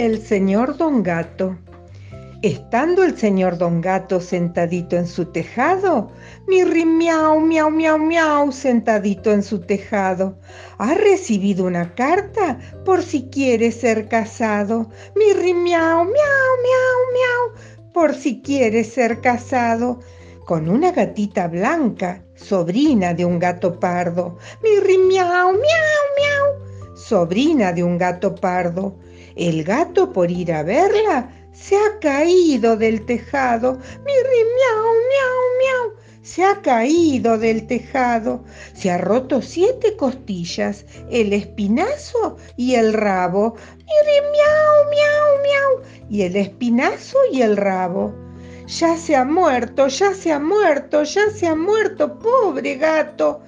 El señor Don Gato. Estando el señor Don Gato sentadito en su tejado, mirri miau, miau, miau, miau, sentadito en su tejado, ha recibido una carta por si quiere ser casado. Mirri miau, miau, miau, miau, por si quiere ser casado con una gatita blanca, sobrina de un gato pardo. Mirri miau, miau, miau, sobrina de un gato pardo. El gato por ir a verla se ha caído del tejado. Mirri, miau, miau, miau. Se ha caído del tejado. Se ha roto siete costillas, el espinazo y el rabo. Mirri, miau, miau, miau. Y el espinazo y el rabo. Ya se ha muerto, ya se ha muerto, ya se ha muerto, pobre gato.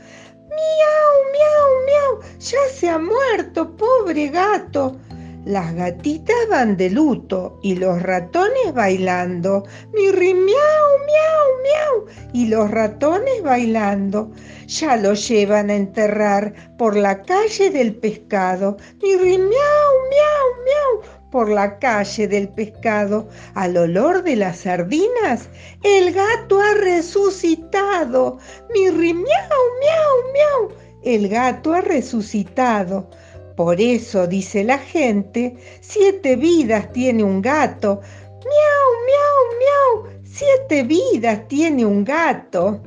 Miau, miau, miau, ya se ha muerto, pobre gato. Las gatitas van de luto y los ratones bailando. Mirri, miau, miau, miau. Y los ratones bailando. Ya lo llevan a enterrar por la calle del pescado. Mirri, miau, miau, miau. Por la calle del pescado, al olor de las sardinas, el gato ha resucitado. Mirri, miau, miau. El gato ha resucitado. Por eso, dice la gente, siete vidas tiene un gato. Miau, miau, miau, siete vidas tiene un gato.